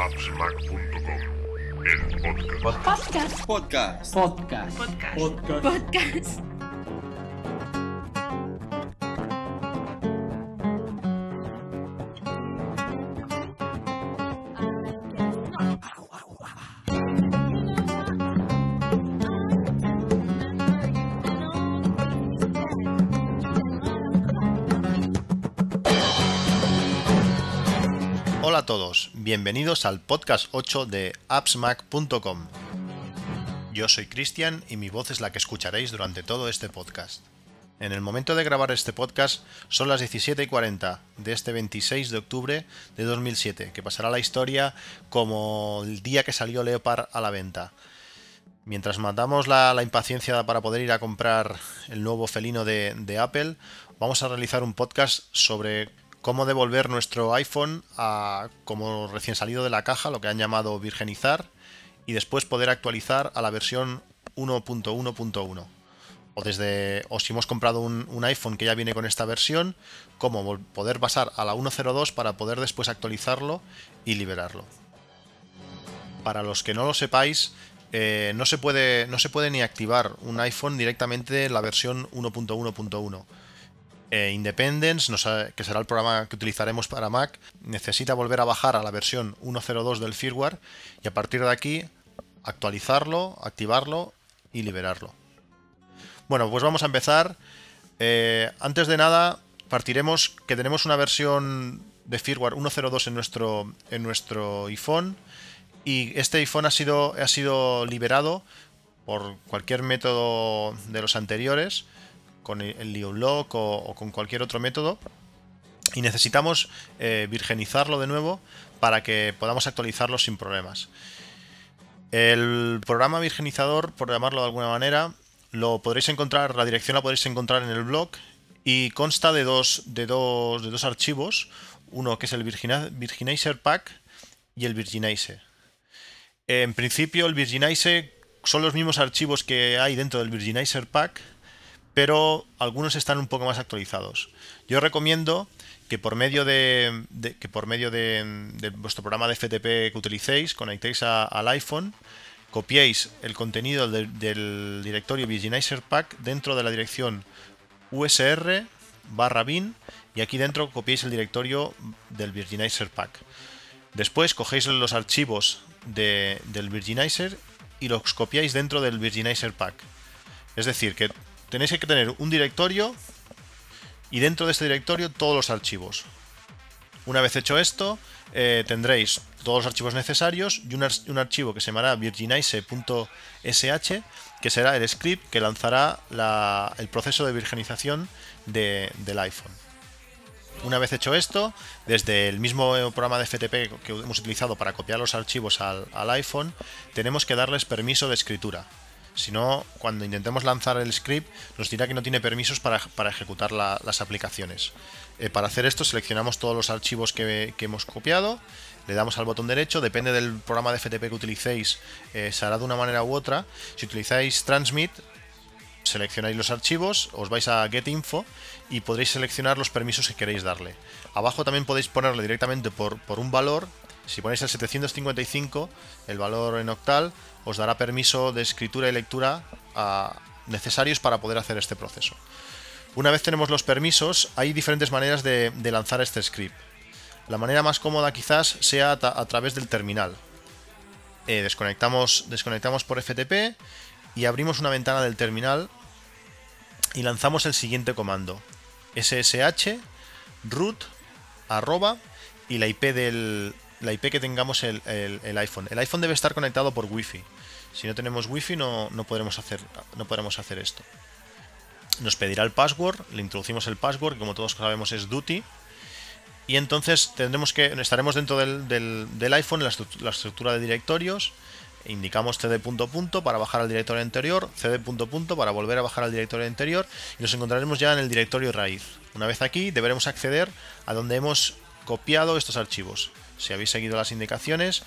appsmac.com, el podcast. Podcast. Podcast. Podcast. Podcast. Hola a bienvenidos al podcast 8 de appsmac.com. Yo soy Cristian y mi voz es la que escucharéis durante todo este podcast. En el momento de grabar este podcast son las 17 y 40 de este 26 de octubre de 2007, que pasará la historia como el día que salió Leopard a la venta. Mientras matamos la, impaciencia para poder ir a comprar el nuevo felino de Apple, vamos a realizar un podcast sobre cómo devolver nuestro iPhone a como recién salido de la caja, lo que han llamado virgenizar, y después poder actualizar a la versión 1.1.1. O desde. O si hemos comprado un, iPhone que ya viene con esta versión, cómo poder pasar a la 1.02 para poder después actualizarlo y liberarlo. Para los que no lo sepáis, eh, no, se puede, no se puede ni activar un iPhone directamente en la versión 1.1.1 eh, Independence, que será el programa que utilizaremos para Mac, necesita volver a bajar a la versión 1.02 del firmware y a partir de aquí actualizarlo, activarlo y liberarlo. Bueno, pues vamos a empezar. Eh, antes de nada, partiremos que tenemos una versión de firmware 1.02 en nuestro, en nuestro iPhone y este iPhone ha sido, ha sido liberado por cualquier método de los anteriores con el Leolock o, con cualquier otro método y necesitamos eh, virgenizarlo de nuevo para que podamos actualizarlo sin problemas. El programa virgenizador, por llamarlo de alguna manera, lo podréis encontrar, la dirección la podréis encontrar en el blog y consta de dos, de dos, de dos archivos, uno que es el Virginizer Pack y el Virginize. En principio el Virginize son los mismos archivos que hay dentro del Virginizer Pack, pero algunos están un poco más actualizados. Yo recomiendo que por medio de, que por medio de, vuestro programa de FTP que utilicéis, conectéis al iPhone, copiéis el contenido del, directorio Virginizer Pack dentro de la dirección usr barra bin y aquí dentro copiéis el directorio del Virginizer Pack. Después cogéis los archivos de- del Virginizer y los copiáis dentro del Virginizer Pack. Es decir, que tenéis que tener un directorio y dentro de este directorio todos los archivos. Una vez hecho esto, eh, tendréis todos los archivos necesarios y un, ar- un archivo que se llamará virginize.sh, que será el script que lanzará la- el proceso de virginización de- del iPhone. Una vez hecho esto, desde el mismo programa de FTP que hemos utilizado para copiar los archivos al iPhone, tenemos que darles permiso de escritura. Si no, cuando intentemos lanzar el script, nos dirá que no tiene permisos para, para ejecutar la- las aplicaciones. Eh, para hacer esto, seleccionamos todos los archivos que, que hemos copiado, le damos al botón derecho, depende del programa de FTP que utilicéis, eh, se hará de una manera u otra. Si utilizáis Transmit, seleccionáis los archivos, os vais a Get Info y podréis seleccionar los permisos que queréis darle. Abajo también podéis ponerle directamente por, por un valor. Si ponéis el 755, el valor en octal, os dará permiso de escritura y lectura ah, necesarios para poder hacer este proceso. Una vez tenemos los permisos, hay diferentes maneras de, lanzar este script. La manera más cómoda quizás sea a través del terminal. Eh, desconectamos, desconectamos por FTP y abrimos una ventana del terminal y lanzamos el siguiente comando ssh root arroba y la IP del la IP que tengamos el, el- iPhone. El iPhone debe estar conectado por Wi-Fi. Si no tenemos Wi-Fi no, no podremos hacer no podremos hacer esto. Nos pedirá el password, le introducimos el password, que como todos sabemos es duty. Y entonces tendremos que estaremos dentro del, del- iPhone en la, la estructura de directorios indicamos cd punto punto para bajar al directorio anterior, cd punto punto para volver a bajar al directorio anterior y nos encontraremos ya en el directorio raíz. Una vez aquí deberemos acceder a donde hemos copiado estos archivos. Si habéis seguido las indicaciones,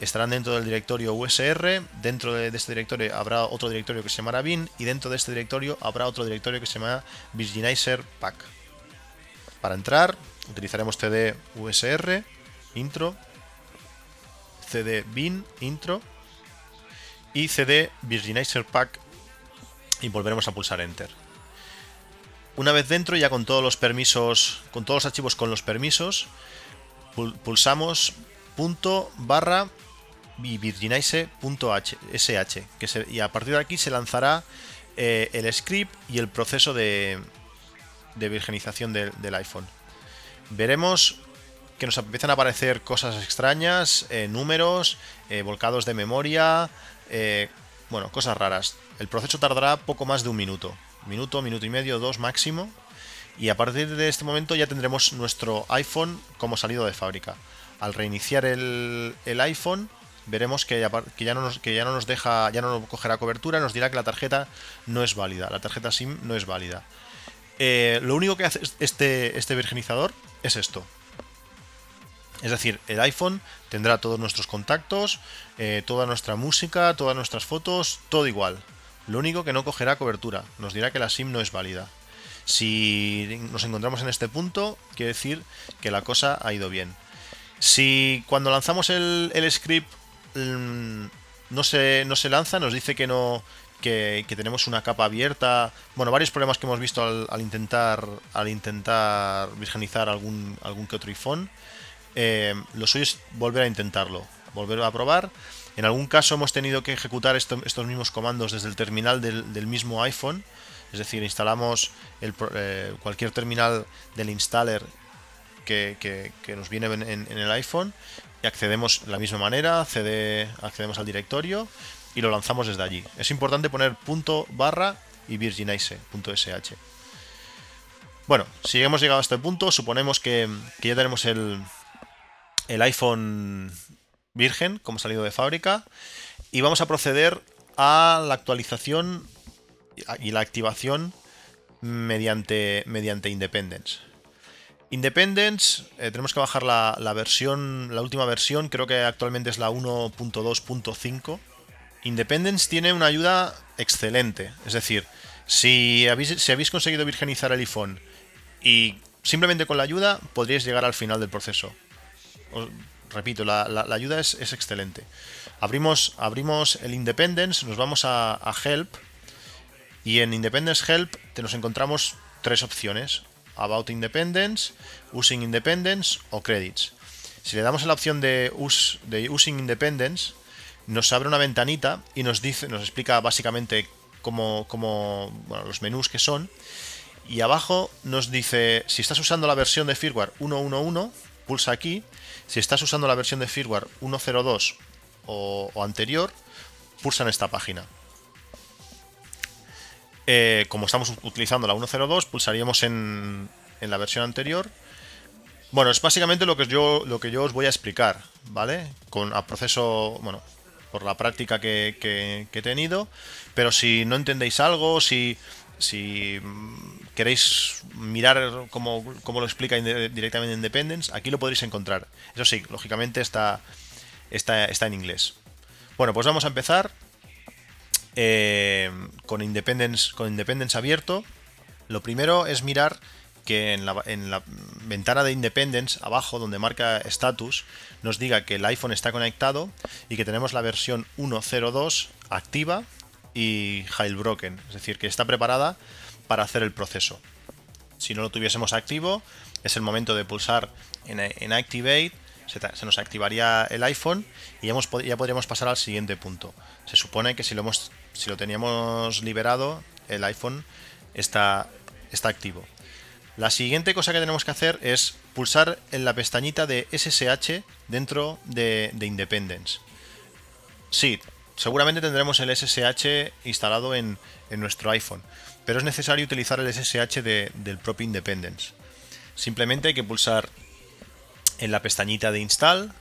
estarán dentro del directorio USR, dentro de, de este directorio habrá otro directorio que se llamará bin y dentro de este directorio habrá otro directorio que se llama Virginizer Pack. Para entrar utilizaremos cd usr intro cd bin intro y cd virginizer pack y volveremos a pulsar enter. Una vez dentro, ya con todos los permisos, con todos los archivos con los permisos, pulsamos punto barra y que y a partir de aquí se lanzará eh, el script y el proceso de, de virginización del iPhone. Veremos que nos empiezan a aparecer cosas extrañas, eh, números, eh, volcados de memoria, bueno, cosas raras. El proceso tardará poco más de un minuto, minuto, minuto y medio, dos máximo. Y a partir de este momento ya tendremos nuestro iPhone como salido de fábrica. Al reiniciar el, iPhone, veremos que ya, no nos, deja, ya no cogerá cobertura, nos dirá que la tarjeta no es válida, la tarjeta SIM no es válida. Eh, lo único que hace este, este virginizador es esto. Es decir, el iPhone tendrá todos nuestros contactos, eh, toda nuestra música, todas nuestras fotos, todo igual. Lo único que no cogerá cobertura, nos dirá que la SIM no es válida. Si nos encontramos en este punto, quiere decir que la cosa ha ido bien. Si cuando lanzamos el, script mm, no, se, no se lanza, nos dice que no, que, tenemos una capa abierta. Bueno, varios problemas que hemos visto al, intentar al intentar virginizar algún, algún que otro iPhone. Eh, lo suyo es volver a intentarlo, volver a probar. En algún caso hemos tenido que ejecutar estos mismos comandos desde el terminal del, mismo iPhone. Es decir, instalamos eh, cualquier terminal del installer que, nos viene en, el iPhone y accedemos de la misma manera, accedemos al directorio y lo lanzamos desde allí. Es importante poner punto barra y virginize.sh. Bueno, si hemos llegado a este punto, suponemos que, ya tenemos el, el iPhone virgen como salido de fábrica y vamos a proceder a la actualización y la activación mediante, mediante Independence. Independence, eh, tenemos que bajar la, la, versión, la última versión, creo que actualmente es la 1.2.5 Independence tiene una ayuda excelente. Es decir, si habéis, si habéis conseguido virginizar el iPhone y simplemente con la ayuda podríais llegar al final del proceso. repito, la, ayuda es, excelente. Abrimos, abrimos el Independence, nos vamos a, Help y en Independence Help te nos encontramos tres opciones. About Independence, Using Independence o Credits. Si le damos a la opción de, Using Independence, nos abre una ventanita y nos dice, nos explica básicamente cómo, los menús que son. Y abajo nos dice, si estás usando la versión de firmware 1.1.1, pulsa aquí. Si estás usando la versión de firmware 1.02 o, o, anterior, pulsa en esta página. Eh, como estamos utilizando la 1.02, pulsaríamos en, la versión anterior. Bueno, es básicamente lo que yo, os voy a explicar, ¿vale? Con a proceso, bueno, por la práctica que, he tenido. Pero si no entendéis algo, si, si queréis mirar cómo, lo explica directamente Independence, aquí lo podréis encontrar. Eso sí, lógicamente está en inglés. Bueno, pues vamos a empezar eh, con, Independence, con Independence abierto. Lo primero es mirar que en la, en la, ventana de Independence, abajo donde marca status, nos diga que el iPhone está conectado y que tenemos la versión 1.02 activa y jailbroken, es decir, que está preparada para hacer el proceso. Si no lo tuviésemos activo, es el momento de pulsar en, Activate, se, nos activaría el iPhone y ya, podríamos pasar al siguiente punto. Se supone que si lo, teníamos liberado, el iPhone está activo. La siguiente cosa que tenemos que hacer es pulsar en la pestañita de SSH dentro de, Independence. Sí, seguramente tendremos el SSH instalado en, nuestro iPhone, pero es necesario utilizar el SSH del propio Independence. Simplemente hay que pulsar en la pestañita de install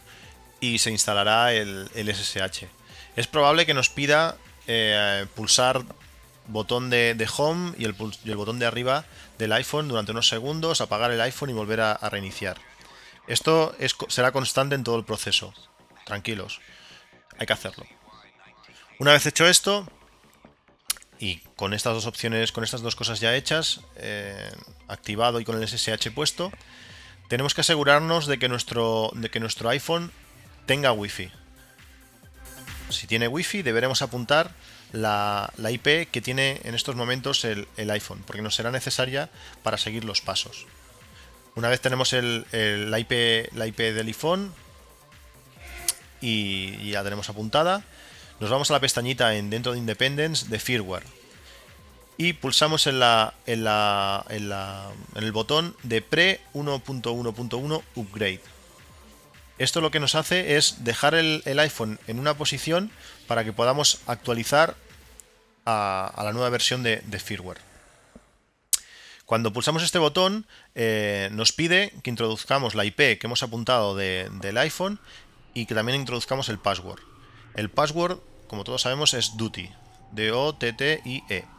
y se instalará el, SSH. Es probable que nos pida eh, pulsar botón de, home y el, botón de arriba del iPhone durante unos segundos, apagar el iPhone y volver a, reiniciar. Esto será constante en todo el proceso. Tranquilos, hay que hacerlo. Una vez hecho esto, y con estas dos opciones, con estas dos cosas ya hechas, eh, activado y con el SSH puesto, tenemos que asegurarnos de que nuestro, de que nuestro iPhone tenga Wi-Fi. Si tiene wifi, deberemos apuntar la, IP que tiene en estos momentos el, iPhone, porque nos será necesaria para seguir los pasos. Una vez tenemos la, IP, la del iPhone y, ya tenemos apuntada, nos vamos a la pestañita en, dentro de Independence de firmware y pulsamos en, el botón de pre 1.1.1 upgrade. Esto lo que nos hace es dejar el, iPhone en una posición para que podamos actualizar a, la nueva versión de, firmware. Cuando pulsamos este botón eh, nos pide que introduzcamos la IP que hemos apuntado del iPhone y que también introduzcamos el password. El password, como todos sabemos, es duty, D-O-T-T-I-E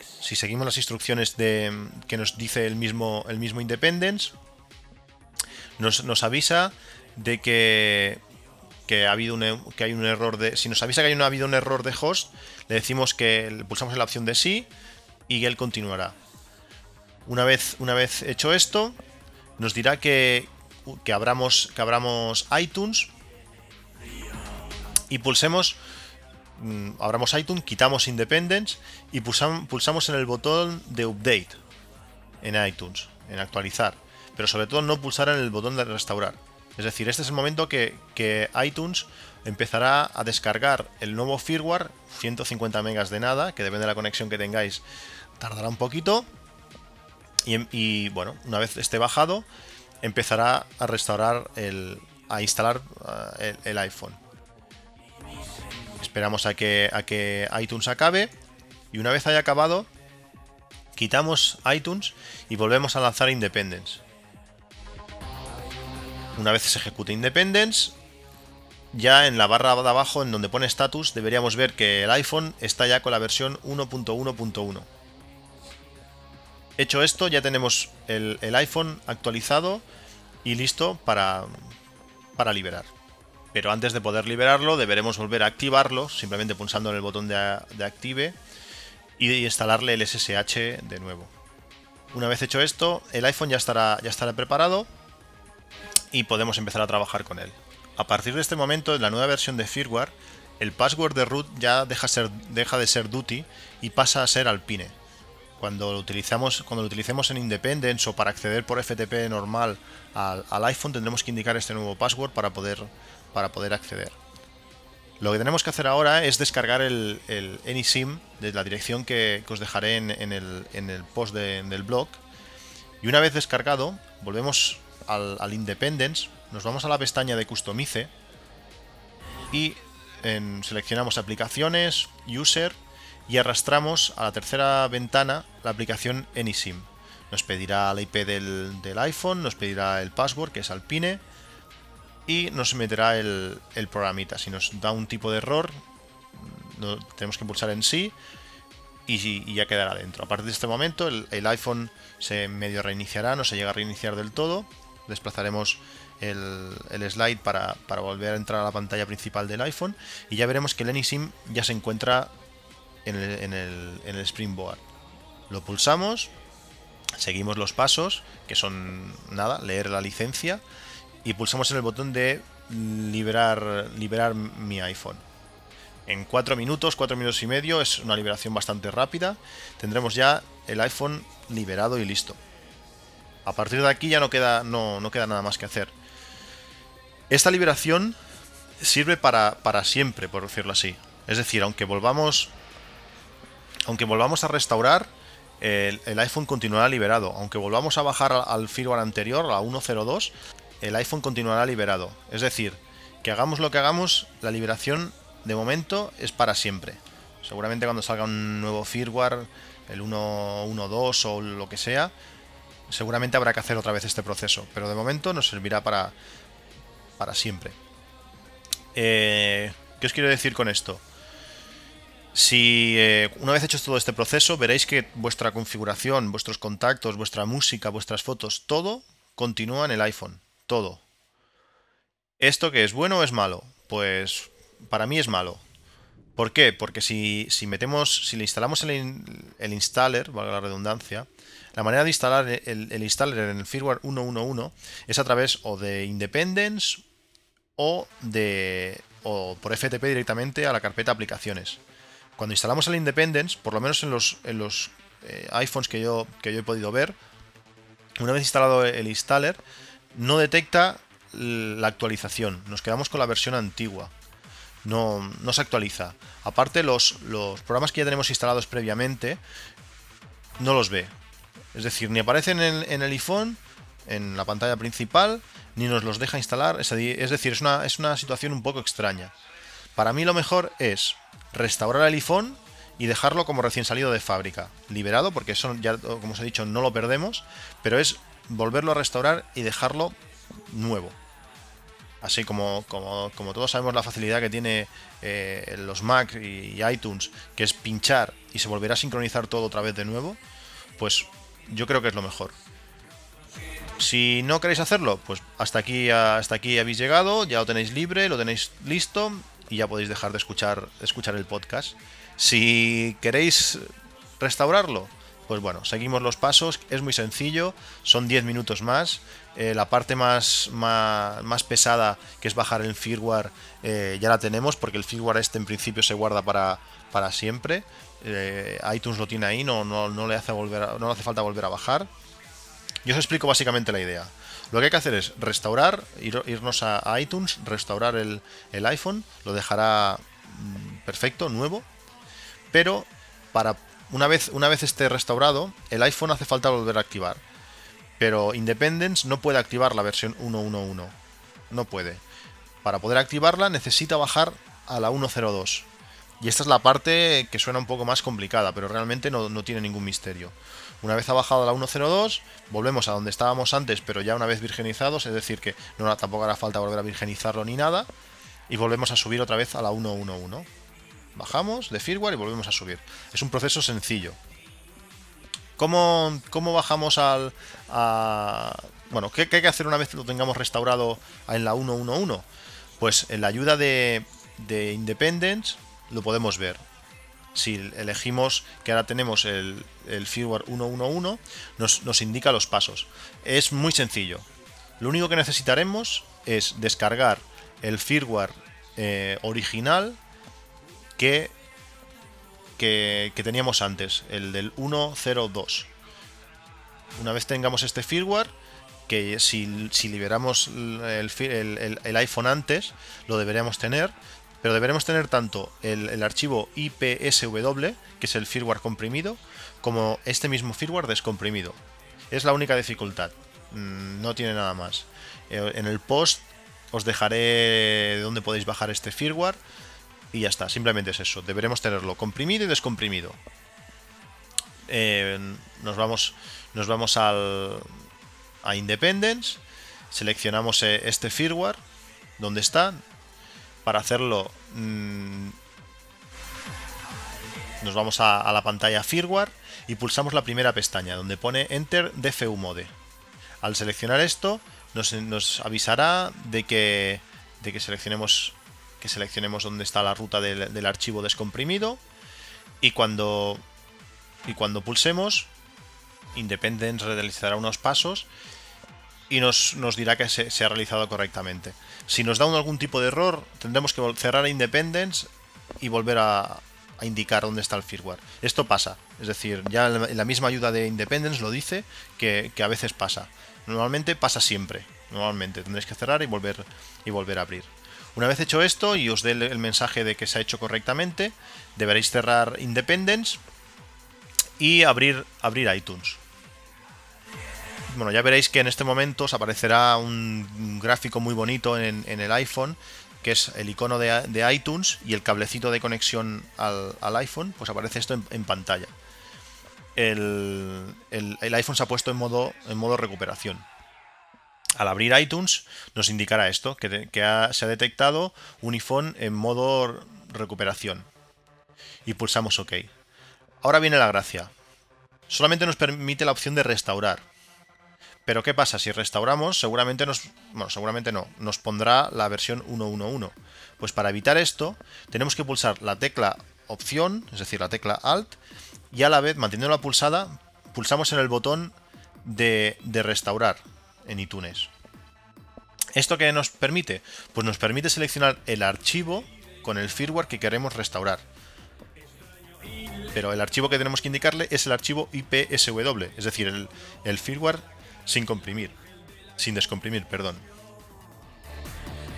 si seguimos las instrucciones de, que nos dice el mismo, el mismo Independence, nos, avisa de que, que, ha habido un, que hay un error de. Si nos avisa que hay ha habido un error de host, le decimos que pulsamos en la opción de sí y él continuará. Una vez, una vez hecho esto, nos dirá que, que, abramos, que abramos iTunes y pulsemos abramos iTunes, quitamos Independence y pulsamos en el botón de Update en iTunes, en actualizar. Pero sobre todo no pulsar en el botón de restaurar. Es decir, este es el momento que, iTunes empezará a descargar el nuevo firmware, 150 megas de nada, que depende de la conexión que tengáis, tardará un poquito. Y, bueno, una vez esté bajado, empezará a restaurar el, a instalar eh, el iPhone. Esperamos a que, a que iTunes acabe. Y una vez haya acabado, quitamos iTunes y volvemos a lanzar Independence. Una vez se ejecute Independence, ya en la barra de abajo, en donde pone status, deberíamos ver que el iPhone está ya con la versión 1.1.1. Hecho esto, ya tenemos el, el, iPhone actualizado y listo para, para liberar pero antes de poder liberarlo deberemos volver a activarlo simplemente pulsando en el botón de, active y instalarle el SSH de nuevo. Una vez hecho esto, el iPhone ya estará, ya estará preparado y podemos empezar a trabajar con él. A partir de este momento, en la nueva versión de firmware, el password de root ya deja, ser, deja de ser duty y pasa a ser alpine. Cuando lo, utilizamos, cuando lo utilicemos en Independence o para acceder por FTP normal al, al iPhone, tendremos que indicar este nuevo password para poder para poder acceder. Lo que tenemos que hacer ahora es descargar el, AnySim de la dirección que, os dejaré en, el, post del blog. Y una vez descargado, volvemos al, Independence, nos vamos a la pestaña de Customize y seleccionamos aplicaciones, user y arrastramos a la tercera ventana la aplicación AnySim. Nos pedirá la IP del, del iPhone, nos pedirá el password que es Alpine y nos meterá el, programita. Si nos da un tipo de error, tenemos que pulsar en sí y, ya quedará dentro. A partir de este momento el, iPhone se medio reiniciará, no se llega a reiniciar del todo. Desplazaremos el, slide para, volver a entrar a la pantalla principal del iPhone y ya veremos que el AnySim ya se encuentra en el, en el, en el Springboard. Lo pulsamos, seguimos los pasos, que son nada, leer la licencia y pulsamos en el botón de liberar, liberar mi iPhone. En 4 minutos, 4 minutos y medio, es una liberación bastante rápida, tendremos ya el iPhone liberado y listo. A partir de aquí ya no queda, no, no queda nada más que hacer. Esta liberación sirve para, para siempre, por decirlo así. Es decir, aunque volvamos, aunque volvamos a restaurar, el, el, iPhone continuará liberado. Aunque volvamos a bajar al firmware anterior, a 1.02, el iPhone continuará liberado. Es decir, que hagamos lo que hagamos, la liberación de momento es para siempre. Seguramente cuando salga un nuevo firmware, el 1.1.2 o lo que sea, seguramente habrá que hacer otra vez este proceso. Pero de momento nos servirá para, para siempre. Eh, ¿Qué os quiero decir con esto? Si eh, una vez hecho todo este proceso, veréis que vuestra configuración, vuestros contactos, vuestra música, vuestras fotos, todo continúa en el iPhone todo. ¿Esto que es bueno o es malo? Pues para mí es malo. ¿Por qué? Porque si, metemos, si le instalamos el, el, installer, valga la redundancia, la manera de instalar el, el, installer en el firmware 1.1.1 es a través o de Independence o de, o por FTP directamente a la carpeta aplicaciones. Cuando instalamos el Independence, por lo menos en los, en los eh, iPhones que yo, que yo he podido ver, una vez instalado el installer, no detecta la actualización. Nos quedamos con la versión antigua. No, no se actualiza. Aparte, los, los, programas que ya tenemos instalados previamente no los ve. Es decir, ni aparecen en, el iPhone, en la pantalla principal, ni nos los deja instalar. Es decir, es una, es una situación un poco extraña. Para mí lo mejor es restaurar el iPhone y dejarlo como recién salido de fábrica, liberado, porque eso ya, como os he dicho, no lo perdemos, pero es volverlo a restaurar y dejarlo nuevo. Así como, como, todos sabemos la facilidad que tiene eh, los Mac y, iTunes, que es pinchar y se volverá a sincronizar todo otra vez de nuevo, pues yo creo que es lo mejor. Si no queréis hacerlo, pues hasta aquí, hasta aquí habéis llegado, ya lo tenéis libre, lo tenéis listo y ya podéis dejar de escuchar, escuchar el podcast. Si queréis restaurarlo, pues bueno, seguimos los pasos, es muy sencillo, son 10 minutos más. Eh, la parte más, más, pesada, que es bajar el firmware, eh, ya la tenemos, porque el firmware este en principio se guarda para, para siempre. Eh, iTunes lo tiene ahí, no, no, le hace volver no hace falta volver a bajar. Yo os explico básicamente la idea. Lo que hay que hacer es restaurar, irnos a, iTunes, restaurar el, el iPhone, lo dejará mm, perfecto, nuevo, pero para una vez, una vez esté restaurado, el iPhone hace falta volver a activar. Pero Independence no puede activar la versión 1.1.1. No puede. Para poder activarla necesita bajar a la 1.02. Y esta es la parte que suena un poco más complicada, pero realmente no, no tiene ningún misterio. Una vez ha bajado a la 1.02, volvemos a donde estábamos antes, pero ya una vez virgenizados, es decir, que no tampoco hará falta volver a virgenizarlo ni nada, y volvemos a subir otra vez a la 1.1.1. Bajamos de firmware y volvemos a subir. Es un proceso sencillo. ¿Cómo, cómo bajamos al... bueno, ¿qué, hay que hacer una vez lo tengamos restaurado en la 1.1.1? Pues en la ayuda de, de Independence lo podemos ver. Si elegimos que ahora tenemos el, el firmware 1.1.1, nos, nos indica los pasos. Es muy sencillo. Lo único que necesitaremos es descargar el firmware eh, original que, que, teníamos antes, el del 1.02. Una vez tengamos este firmware, que si, liberamos el, iPhone antes, lo deberíamos tener, pero deberemos tener tanto el, archivo IPSW, que es el firmware comprimido, como este mismo firmware descomprimido. Es la única dificultad, mm, no tiene nada más. Eh, en el post os dejaré de dónde podéis bajar este firmware y ya está, simplemente es eso. Deberemos tenerlo comprimido y descomprimido. Eh, nos vamos, nos vamos al, a Independence, seleccionamos eh, este firmware, donde está. Para hacerlo, mm, nos vamos a, la pantalla firmware y pulsamos la primera pestaña donde pone Enter DFU Mode. Al seleccionar esto, nos, nos avisará de que, de que seleccionemos que seleccionemos dónde está la ruta del, archivo descomprimido y cuando, y cuando pulsemos Independence realizará unos pasos y nos, dirá que se, ha realizado correctamente. Si nos da algún tipo de error, tendremos que cerrar Independence y volver a, indicar dónde está el firmware. Esto pasa, es decir, ya la misma ayuda de Independence lo dice que, que, a veces pasa. Normalmente pasa siempre. Normalmente tendréis que cerrar y volver, y volver a abrir. Una vez hecho esto y os dé el mensaje de que se ha hecho correctamente, deberéis cerrar Independence y abrir, abrir iTunes. Bueno, ya veréis que en este momento os aparecerá un gráfico muy bonito en, el iPhone, que es el icono de, iTunes y el cablecito de conexión al, iPhone, pues aparece esto en, pantalla. El, el, iPhone se ha puesto en modo, en modo recuperación al abrir iTunes nos indicará esto, que, se ha detectado un iPhone en modo recuperación. Y pulsamos OK. Ahora viene la gracia. Solamente nos permite la opción de restaurar. Pero ¿qué pasa? Si restauramos, seguramente nos... Bueno, seguramente no. Nos pondrá la versión 1.1.1. Pues para evitar esto, tenemos que pulsar la tecla opción, es decir, la tecla Alt, y a la vez, manteniéndola pulsada, pulsamos en el botón de restaurar en iTunes. ¿Esto qué nos permite? Pues nos permite seleccionar el archivo con el firmware que queremos restaurar. Pero el archivo que tenemos que indicarle es el archivo IPSW, es decir, el, el firmware sin comprimir, sin descomprimir, perdón.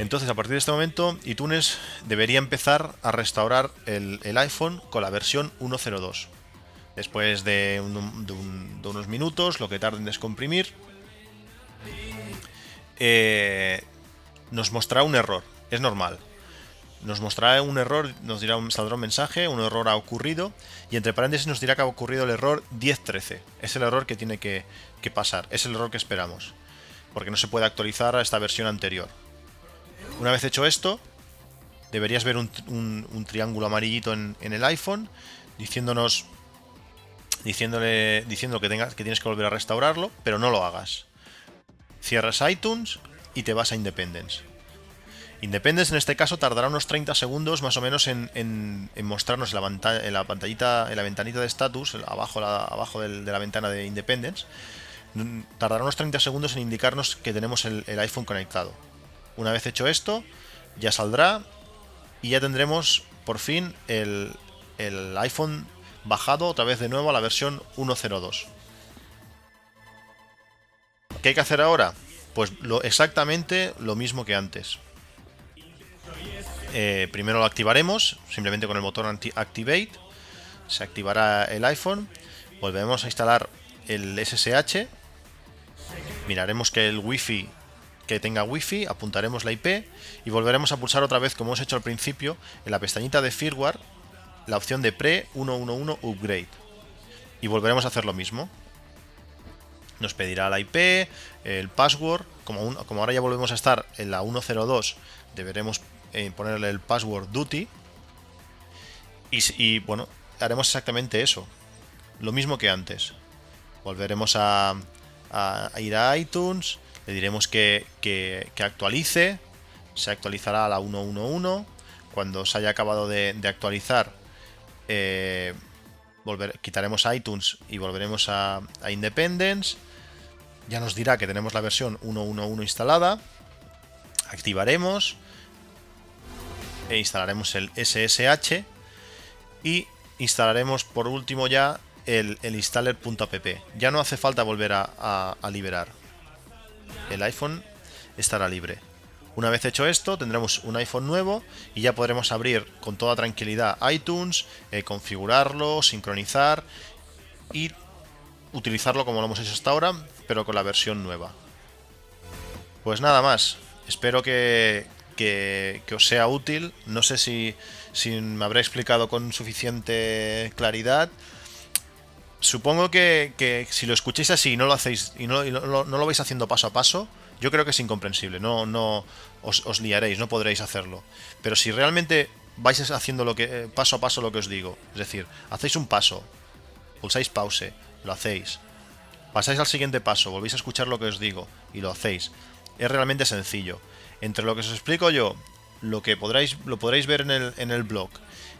Entonces, a partir de este momento, iTunes debería empezar a restaurar el, iPhone con la versión 1.02. Después de, unos minutos, lo que tarde en descomprimir, eh, nos mostrará un error. Es normal. Nos mostrará un error, nos dirá un, saldrá un mensaje, un error ha ocurrido, y entre paréntesis nos dirá que ha ocurrido el error 1013. Es el error que tiene que, pasar, es el error que esperamos, porque no se puede actualizar a esta versión anterior. Una vez hecho esto, deberías ver un, triángulo amarillito en, el iPhone diciéndonos diciéndole diciendo que tienes que volver a restaurarlo, pero no lo hagas. Cierras iTunes y te vas a Independence. Independence en este caso tardará unos 30 segundos más o menos en, mostrarnos en la, en la, pantallita, la ventanita de status, abajo, abajo de la ventana de Independence. Tardará unos 30 segundos en indicarnos que tenemos el iPhone conectado. Una vez hecho esto, ya saldrá y ya tendremos por fin el, iPhone bajado otra vez de nuevo a la versión 1.02. ¿Qué hay que hacer ahora? Pues lo, exactamente lo mismo que antes. Eh, primero lo activaremos, simplemente con el botón Activate. Se activará el iPhone. Volvemos a instalar el SSH. Miraremos que el Wi-Fi que tenga wifi, apuntaremos la IP y volveremos a pulsar otra vez como hemos hecho al principio en la pestañita de firmware la opción de pre 111 upgrade y volveremos a hacer lo mismo. Nos pedirá la IP, el password, como, ahora ya volvemos a estar en la 102 deberemos eh, ponerle el password duty y, bueno, haremos exactamente eso, lo mismo que antes. Volveremos a ir a iTunes, le diremos que, actualice, se actualizará a la 1.1.1. Cuando se haya acabado de, actualizar, eh, quitaremos iTunes y volveremos a, Independence. Ya nos dirá que tenemos la versión 1.1.1 instalada. Activaremos e instalaremos el SSH y instalaremos por último ya el, installer.app. Ya no hace falta volver a liberar el iPhone estará libre. Una vez hecho esto, tendremos un iPhone nuevo y ya podremos abrir con toda tranquilidad iTunes, eh, configurarlo, sincronizar y utilizarlo como lo hemos hecho hasta ahora, pero con la versión nueva. Pues nada más, espero que, que, os sea útil. No sé si, si me habré explicado con suficiente claridad supongo que, si lo escucháis así y no lo hacéis y no, lo vais haciendo paso a paso, yo creo que es incomprensible. No, no os, liaréis, no podréis hacerlo. Pero si realmente vais haciendo lo que eh, paso a paso lo que os digo, es decir, hacéis un paso, pulsáis pause, lo hacéis, pasáis al siguiente paso, volvéis a escuchar lo que os digo y lo hacéis. Es realmente sencillo. Entre lo que os explico yo, lo que podréis, lo podréis ver en el, en el blog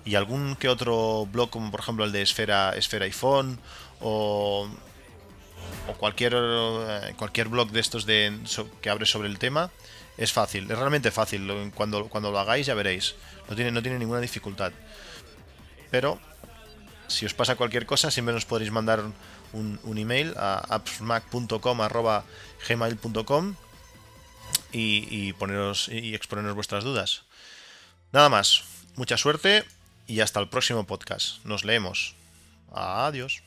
y algún que otro blog como por ejemplo el de Esfera, Esfera iPhone o, o cualquier, eh, cualquier blog de estos de, que abre sobre el tema, es fácil, es realmente fácil. Cuando, cuando lo hagáis ya veréis, no tiene, no tiene ninguna dificultad. Pero si os pasa cualquier cosa, siempre nos podréis mandar un, un email a appsmac.com y, y, poneros, y exponeros vuestras dudas. Nada más, mucha suerte y hasta el próximo podcast. Nos leemos. Adiós.